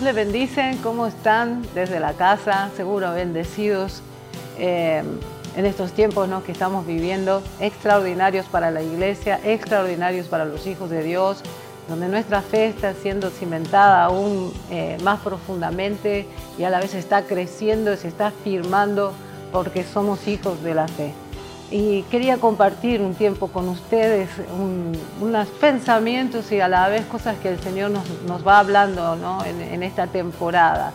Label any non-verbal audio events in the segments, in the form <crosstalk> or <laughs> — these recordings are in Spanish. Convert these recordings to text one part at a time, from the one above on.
Dios le bendice. ¿Cómo están desde la casa? Seguro bendecidos eh, en estos tiempos ¿no? que estamos viviendo. Extraordinarios para la iglesia, extraordinarios para los hijos de Dios, donde nuestra fe está siendo cimentada aún eh, más profundamente y a la vez está creciendo, se está firmando porque somos hijos de la fe y quería compartir un tiempo con ustedes unos pensamientos y a la vez cosas que el Señor nos, va hablando en, esta temporada.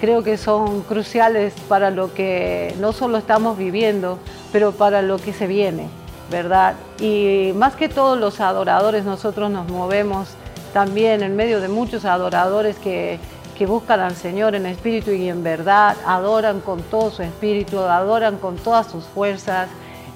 Creo que son cruciales para lo que no solo estamos viviendo, pero para lo que se viene, ¿verdad? Y más que todos los adoradores, nosotros nos movemos también en medio de muchos adoradores que, que buscan al Señor en espíritu y en verdad, adoran con todo su espíritu, adoran con todas sus fuerzas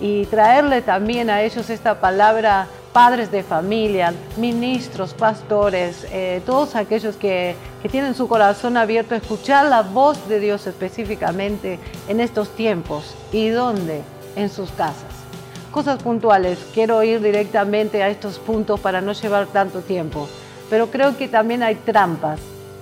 y traerle también a ellos esta palabra padres de familia, ministros, pastores, eh, todos aquellos que, que, tienen su corazón abierto a escuchar la voz de Dios específicamente en estos tiempos. ¿Y dónde? En sus casas. Cosas puntuales, quiero ir directamente a estos puntos para no llevar tanto tiempo, pero creo que también hay trampas.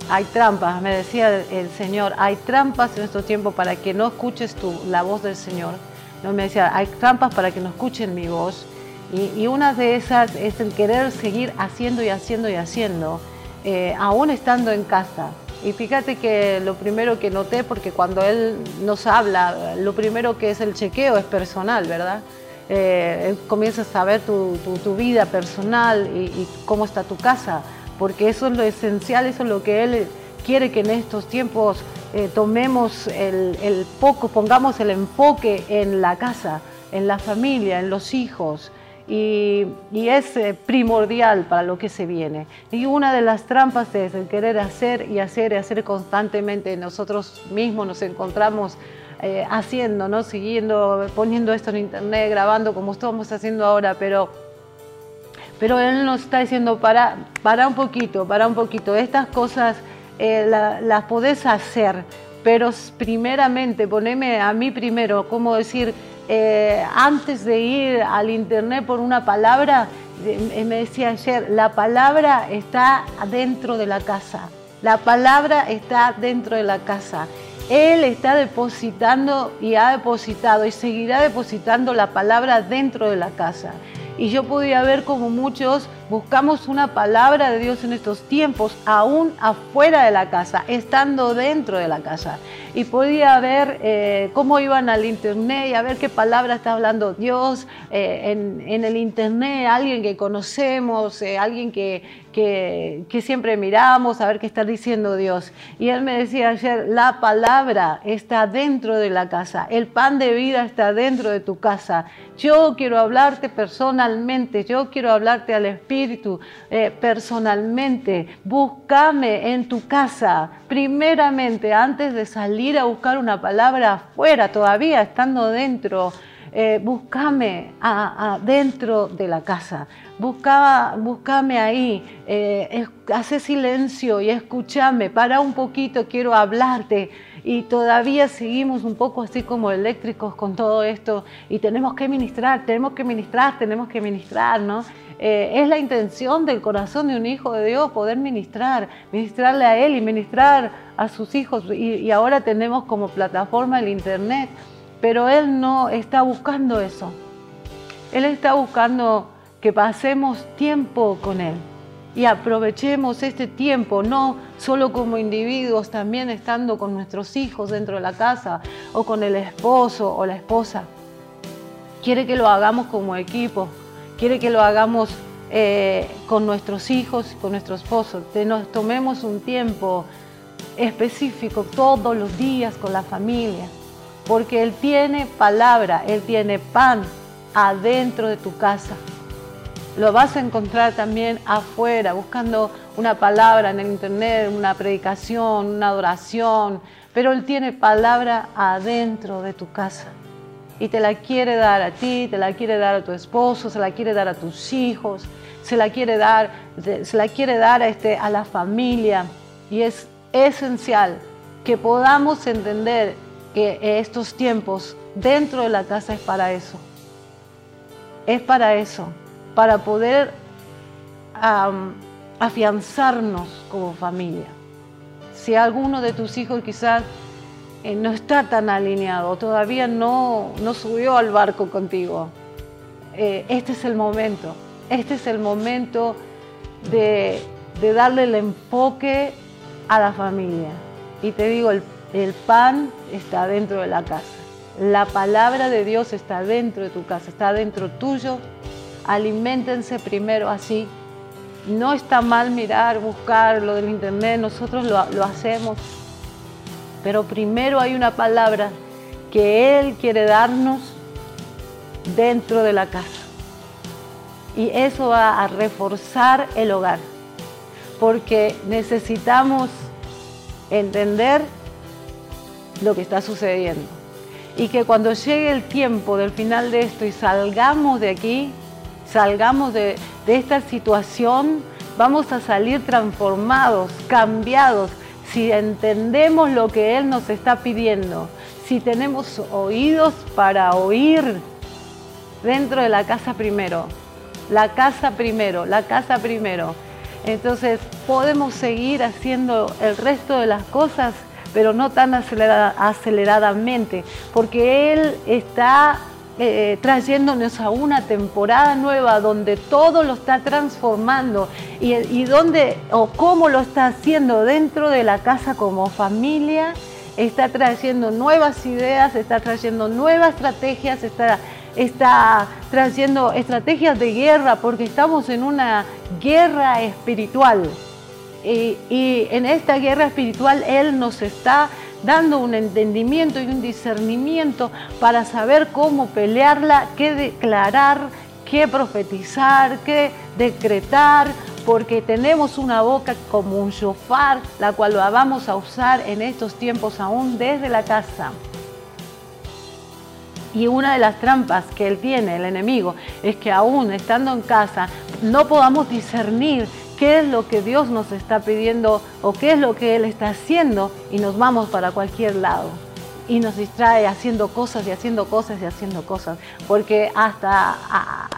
Hay trampas, me decía el Señor, hay trampas en estos tiempos para que no escuches tú la voz del Señor ¿no? Me decía, hay trampas para que no escuchen mi voz. Y, una de esas es el querer seguir haciendo y haciendo y haciendo, eh, aún estando en casa. Y fíjate que lo primero que noté, porque cuando él nos habla, lo primero que es el chequeo es personal, ¿verdad? Eh, comienza a saber tu, vida personal y, y, cómo está tu casa, porque eso es lo esencial, eso es lo que él quiere que en estos tiempos eh, tomemos el, poco, pongamos el enfoque en la casa, en la familia, en los hijos. Y, es eh, primordial para lo que se viene. Y una de las trampas es el querer hacer y hacer y hacer constantemente. Nosotros mismos nos encontramos eh, haciendo, ¿no? siguiendo, poniendo esto en internet, grabando como estamos haciendo ahora, pero, pero Él nos está diciendo, para, para un poquito, para un poquito. Estas cosas eh, las podés hacer, pero primeramente, poneme a mí primero, como decir, eh, antes de ir al internet por una palabra, me decía ayer, la palabra está dentro de la casa, la palabra está dentro de la casa. Él está depositando y ha depositado y seguirá depositando la palabra dentro de la casa. Y yo podía ver como muchos buscamos una palabra de Dios en estos tiempos, aún afuera de la casa, estando dentro de la casa. Y podía ver eh, cómo iban al internet y a ver qué palabra está hablando Dios eh, en, el internet, alguien que conocemos, eh, alguien que, que, que, siempre miramos, a ver qué está diciendo Dios. Y él me decía ayer, la palabra está dentro de la casa, el pan de vida está dentro de tu casa. Yo quiero hablarte personalmente, yo quiero hablarte al Espíritu espíritu eh, personalmente. Búscame en tu casa, primeramente, antes de salir a buscar una palabra afuera, todavía estando dentro. Eh, búscame dentro de la casa, buscaba, búscame ahí, eh, hace silencio y escúchame, para un poquito, quiero hablarte. Y todavía seguimos un poco así como eléctricos con todo esto y tenemos que ministrar, tenemos que ministrar, tenemos que ministrar, ¿no? Eh, es la intención del corazón de un hijo de Dios poder ministrar, ministrarle a Él y ministrar a sus hijos. Y, ahora tenemos como plataforma el Internet, pero Él no está buscando eso. Él está buscando que pasemos tiempo con Él y aprovechemos este tiempo, no solo como individuos, también estando con nuestros hijos dentro de la casa o con el esposo o la esposa. Quiere que lo hagamos como equipo, quiere que lo hagamos eh, con nuestros hijos, con nuestro esposo, que nos tomemos un tiempo específico todos los días con la familia, porque Él tiene palabra, Él tiene pan adentro de tu casa. Lo vas a encontrar también afuera, buscando una palabra en el internet, una predicación, una adoración, pero Él tiene palabra adentro de tu casa y te la quiere dar a ti, te la quiere dar a tu esposo, se la quiere dar a tus hijos, se la quiere dar, se la quiere dar a, este, a la familia. Y es esencial que podamos entender que estos tiempos dentro de la casa es para eso. Es para eso, para poder afianzarnos como familia. Si alguno de tus hijos quizás eh, no está tan alineado, todavía no, no subió al barco contigo, eh, este es el momento. Este es el momento de, darle el enfoque a la familia. Y te digo, el, el pan está dentro de la casa. La palabra de Dios está dentro de tu casa, está dentro tuyo. Aliméntense primero así. No está mal mirar, buscar lo del internet, nosotros lo, lo hacemos. Pero primero hay una palabra que Él quiere darnos dentro de la casa. Y eso va a reforzar el hogar, porque necesitamos entender lo que está sucediendo. Y que cuando llegue el tiempo del final de esto y salgamos de aquí, salgamos de, esta situación, vamos a salir transformados, cambiados, si entendemos lo que Él nos está pidiendo, si tenemos oídos para oír dentro de la casa primero, la casa primero, la casa primero. Entonces podemos seguir haciendo el resto de las cosas, pero no tan aceleradamente, porque Él está eh, trayéndonos a una temporada nueva donde todo lo está transformando y, y donde o cómo lo está haciendo dentro de la casa como familia, está trayendo nuevas ideas, está trayendo nuevas estrategias, está está trayendo estrategias de guerra porque estamos en una guerra espiritual. Y, en esta guerra espiritual Él nos está dando un entendimiento y un discernimiento para saber cómo pelearla, qué declarar, qué profetizar, qué decretar, porque tenemos una boca como un shofar, la cual la vamos a usar en estos tiempos aún desde la casa. Y una de las trampas que él tiene, el enemigo, es que aún estando en casa no podamos discernir qué es lo que Dios nos está pidiendo o qué es lo que Él está haciendo y nos vamos para cualquier lado. Y nos distrae haciendo cosas y haciendo cosas y haciendo cosas. Porque hasta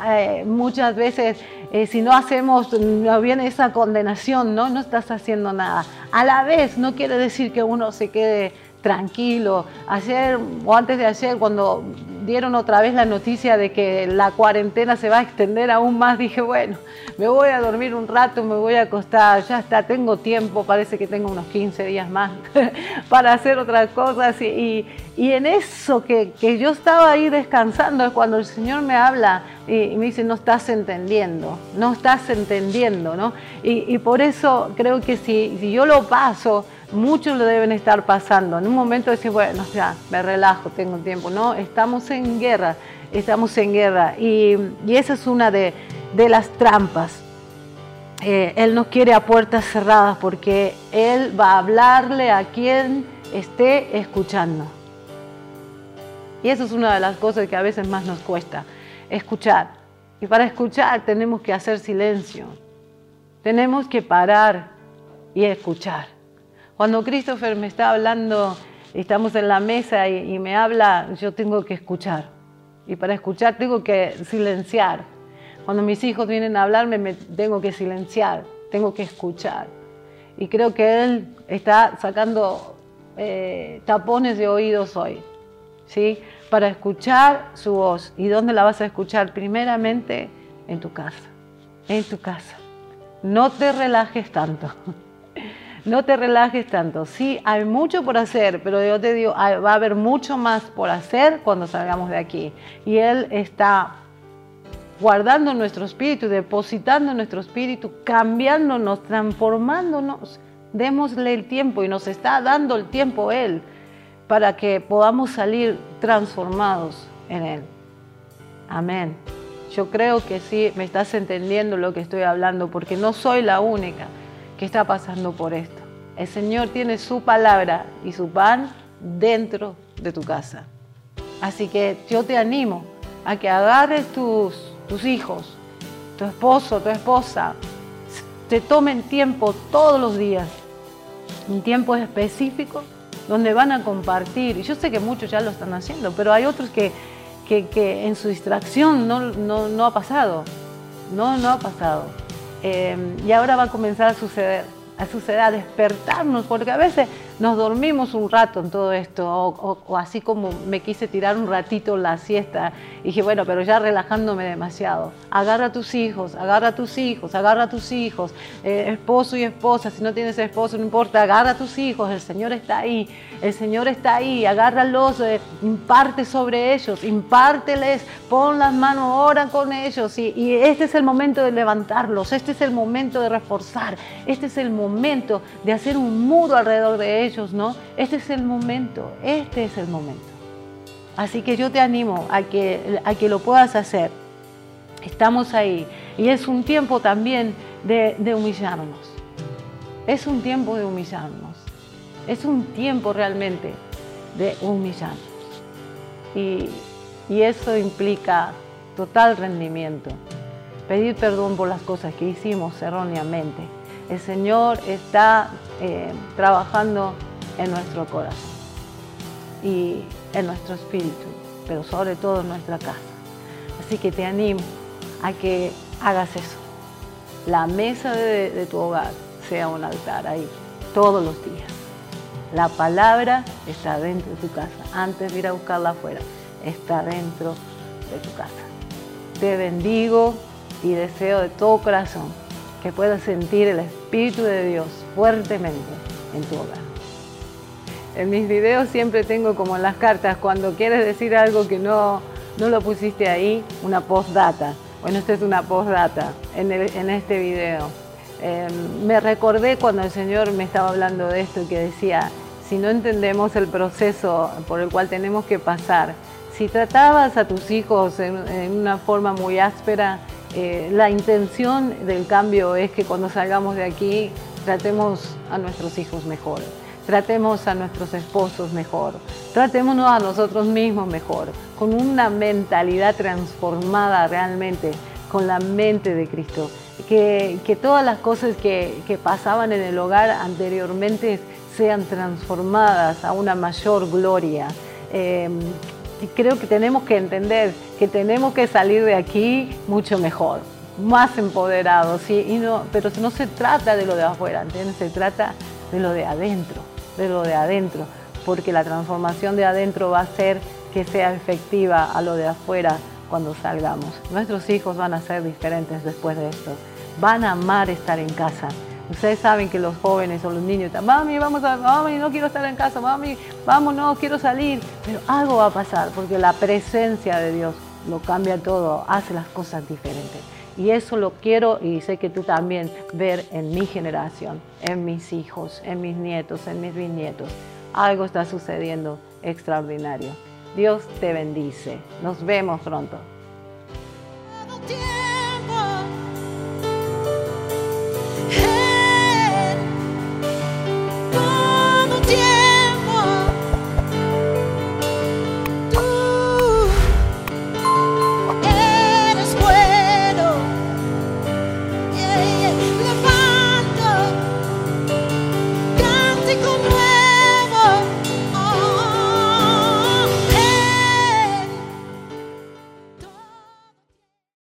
eh, muchas veces eh, si no hacemos, no viene esa condenación, ¿no? No estás haciendo nada. A la vez no quiere decir que uno se quede tranquilo. Ayer o antes de ayer, cuando dieron otra vez la noticia de que la cuarentena se va a extender aún más, dije, bueno, me voy a dormir un rato, me voy a acostar, ya está, tengo tiempo, parece que tengo unos 15 días más <laughs> para hacer otras cosas. Y, en eso que, yo estaba ahí descansando es cuando el Señor me habla y, me dice, no estás entendiendo, no estás entendiendo, ¿no? Y, por eso creo que si, si yo lo paso, muchos lo deben estar pasando. En un momento decir, bueno, ya, me relajo, tengo tiempo. No, estamos en guerra, estamos en guerra. Y, esa es una de, las trampas. Eh, él no quiere a puertas cerradas porque Él va a hablarle a quien esté escuchando. Y eso es una de las cosas que a veces más nos cuesta, escuchar. Y para escuchar tenemos que hacer silencio. Tenemos que parar y escuchar. Cuando Christopher me está hablando, estamos en la mesa y, me habla, yo tengo que escuchar. Y para escuchar tengo que silenciar. Cuando mis hijos vienen a hablarme, me tengo que silenciar, tengo que escuchar. Y creo que él está sacando eh, tapones de oídos hoy, ¿sí? Para escuchar su voz. ¿Y dónde la vas a escuchar? Primeramente en tu casa, en tu casa. No te relajes tanto. No te relajes tanto. Sí, hay mucho por hacer, pero yo te digo, va a haber mucho más por hacer cuando salgamos de aquí. Y Él está guardando nuestro espíritu, depositando nuestro espíritu, cambiándonos, transformándonos. Démosle el tiempo y nos está dando el tiempo Él para que podamos salir transformados en Él. Amén. Yo creo que sí, me estás entendiendo lo que estoy hablando, porque no soy la única que está pasando por esto. El Señor tiene su palabra y su pan dentro de tu casa. Así que yo te animo a que agarres tus, tus hijos, tu esposo, tu esposa, te tomen tiempo todos los días, un tiempo específico donde van a compartir. Y yo sé que muchos ya lo están haciendo, pero hay otros que, que, en su distracción no, no, ha pasado. No, no ha pasado. Eh, y ahora va a comenzar a suceder. a suceder, a despertarnos, porque a veces nos dormimos un rato en todo esto, o, así como me quise tirar un ratito la siesta, y dije, bueno, pero ya relajándome demasiado. Agarra a tus hijos, agarra a tus hijos, agarra a tus hijos, eh, esposo y esposa, si no tienes esposo, no importa, agarra a tus hijos, el Señor está ahí, el Señor está ahí, agárralos, eh, imparte sobre ellos, impárteles, pon las manos, ora con ellos, y, y este es el momento de levantarlos, este es el momento de reforzar, este es el momento de hacer un muro alrededor de ellos ellos, ¿no? Este es el momento, este es el momento. Así que yo te animo a que, a que lo puedas hacer. Estamos ahí. Y es un tiempo también de, humillarnos. Es un tiempo de humillarnos. Es un tiempo realmente de humillarnos. Y, y eso implica total rendimiento. Pedir perdón por las cosas que hicimos erróneamente el Señor está eh, trabajando en nuestro corazón y en nuestro espíritu, pero sobre todo en nuestra casa. Así que te animo a que hagas eso. La mesa de, tu hogar sea un altar ahí todos los días. La palabra está dentro de tu casa. Antes de ir a buscarla afuera, está dentro de tu casa. Te bendigo y deseo de todo corazón que puedas sentir el Espíritu de Dios fuertemente en tu hogar. En mis videos siempre tengo como en las cartas, cuando quieres decir algo que no, no lo pusiste ahí, una postdata. Bueno, esta es una postdata en, en este video. Em, me recordé cuando el Señor me estaba hablando de esto que decía, si no entendemos el proceso por el cual tenemos que pasar, si tratabas a tus hijos en una forma muy áspera, eh, la intención del cambio es que cuando salgamos de aquí tratemos a nuestros hijos mejor, tratemos a nuestros esposos mejor, tratémonos a nosotros mismos mejor, con una mentalidad transformada realmente, con la mente de Cristo. Que, todas las cosas que, pasaban en el hogar anteriormente sean transformadas a una mayor gloria. Eh, creo que tenemos que entender que tenemos que salir de aquí mucho mejor, más empoderados, ¿sí? y pero no se trata de lo de afuera, ¿entiendes? se trata de lo de adentro, de lo de adentro, porque la transformación de adentro va a hacer que sea efectiva a lo de afuera cuando salgamos. Nuestros hijos van a ser diferentes después de esto, van a amar estar en casa, Ustedes saben que los jóvenes o los niños están, mami, vamos a, mami, no quiero estar en casa, mami, vamos, no, quiero salir. Pero algo va a pasar porque la presencia de Dios lo cambia todo, hace las cosas diferentes. Y eso lo quiero y sé que tú también ver en mi generación, en mis hijos, en mis nietos, en mis bisnietos. Algo está sucediendo extraordinario. Dios te bendice. Nos vemos pronto.